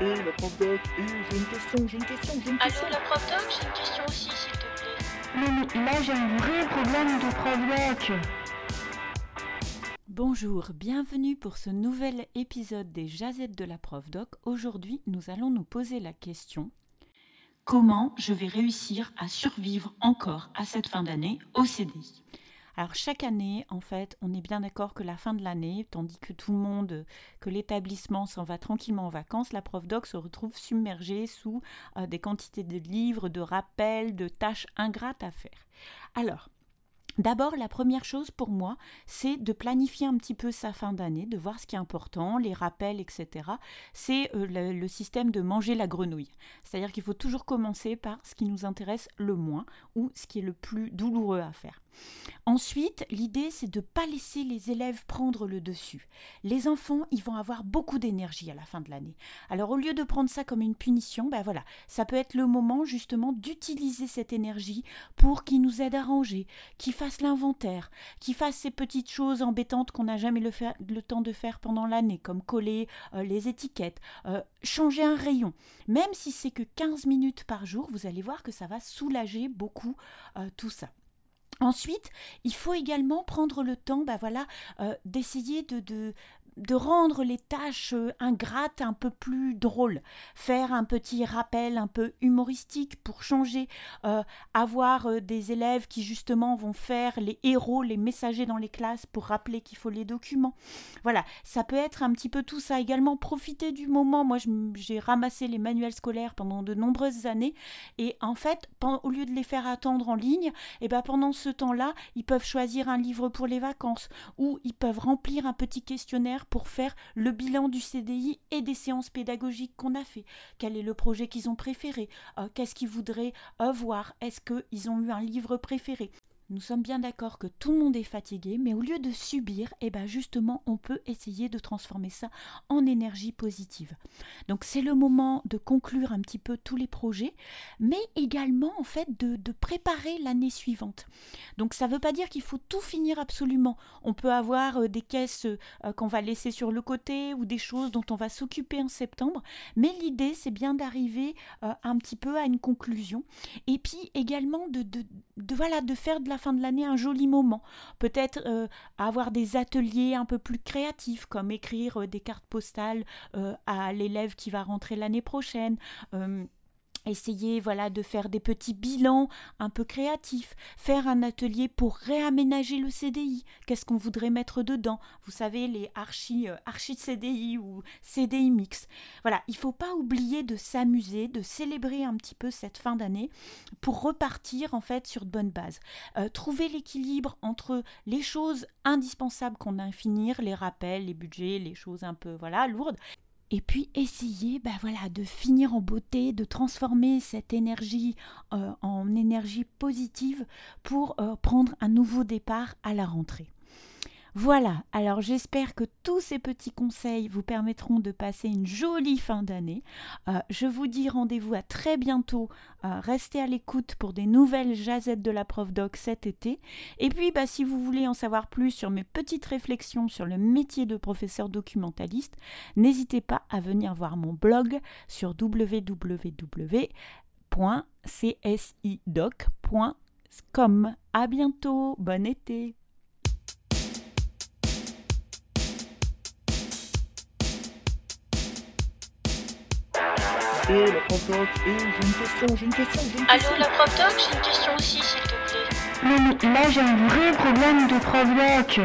Et la prof doc, et j'ai une question, j'ai une question, j'ai une question. Allô, la prof doc, j'ai une question aussi, s'il te plaît. Non, mais là j'ai un vrai problème de prof doc. Bonjour, bienvenue pour ce nouvel épisode des Jazettes de la prof doc. Aujourd'hui, nous allons nous poser la question comment je vais réussir à survivre encore à cette fin d'année au CDI alors chaque année, en fait, on est bien d'accord que la fin de l'année, tandis que tout le monde, que l'établissement s'en va tranquillement en vacances, la prof doc se retrouve submergée sous euh, des quantités de livres, de rappels, de tâches ingrates à faire. Alors, D'abord, la première chose pour moi, c'est de planifier un petit peu sa fin d'année, de voir ce qui est important, les rappels, etc. C'est euh, le, le, système de manger la grenouille. C'est-à-dire qu'il faut toujours commencer par ce qui nous intéresse le moins ou ce qui est le plus douloureux à faire. Ensuite, l'idée, c'est de ne pas laisser les élèves prendre le dessus. Les enfants, ils vont avoir beaucoup d'énergie à la fin de l'année. Alors, au lieu de prendre ça comme une punition, ben voilà, ça peut être le moment justement d'utiliser cette énergie pour qu'ils nous aident à ranger, qu'ils fassent l'inventaire, qu'ils fassent ces petites choses embêtantes qu'on n'a jamais le, temps de faire pendant l'année, comme coller euh, les étiquettes, euh, changer un rayon. Même si c'est que 15 minutes par jour, vous allez voir que ça va soulager beaucoup euh, tout ça. Ensuite, il faut également prendre le temps bah voilà, euh, d'essayer de, de, de rendre les tâches euh, ingrates un peu plus drôles, faire un petit rappel un peu humoristique pour changer, euh, avoir euh, des élèves qui justement vont faire les héros, les messagers dans les classes pour rappeler qu'il faut les documents. Voilà, ça peut être un petit peu tout ça également. Profiter du moment. Moi, j'ai ramassé les manuels scolaires pendant de nombreuses années et en fait, au lieu de les faire attendre en ligne, et eh ben pendant ce temps-là, ils peuvent choisir un livre pour les vacances ou ils peuvent remplir un petit questionnaire pour faire le bilan du CDI et des séances pédagogiques qu'on a fait. Quel est le projet qu'ils ont préféré? Euh, Qu'est-ce qu'ils voudraient voir Est-ce qu'ils ont eu un livre préféré? Nous sommes bien d'accord que tout le monde est fatigué, mais au lieu de subir, eh ben justement, on peut essayer de transformer ça en énergie positive. Donc c'est le moment de conclure un petit peu tous les projets, mais également en fait de, préparer l'année suivante. Donc ça ne veut pas dire qu'il faut tout finir absolument. On peut avoir euh, des caisses euh, qu'on va laisser sur le côté ou des choses dont on va s'occuper en septembre, mais l'idée c'est bien d'arriver euh, un petit peu à une conclusion et puis également de, de, de voilà de faire de la fin de l'année un joli moment. Peut-être euh, avoir des ateliers un peu plus créatifs, comme écrire euh, des cartes postales euh, à l'élève qui va rentrer l'année prochaine essayer voilà de faire des petits bilans un peu créatifs, faire un atelier pour réaménager le CDI. Qu'est-ce qu'on voudrait mettre dedans? Vous savez les archi euh, archi CDI ou CDI mix. Voilà, il faut pas oublier de s'amuser, de célébrer un petit peu cette fin d'année pour repartir en fait sur de bonnes bases. Euh, trouver l'équilibre entre les choses indispensables qu'on a à finir, les rappels, les budgets, les choses un peu voilà lourdes et puis essayer ben de finir en beauté, de transformer cette énergie euh, en énergie positive pour euh, prendre un nouveau départ à la rentrée. Voilà, alors j'espère que tous ces petits conseils vous permettront de passer une jolie fin d'année. Euh, je vous dis rendez-vous à très bientôt. Euh, restez à l'écoute pour des nouvelles jazettes de la prof doc cet été. Et puis, bah, si vous voulez en savoir plus sur mes petites réflexions sur le métier de professeur documentaliste, n'hésitez pas à venir voir mon blog sur www.csidoc.com. À bientôt, bon été! Et la prof doc, et j'ai une question, j'ai une question, j'ai une Allô, question. la prof doc, j'ai une question aussi, s'il te plaît. Non, mais là j'ai un vrai problème de prof doc.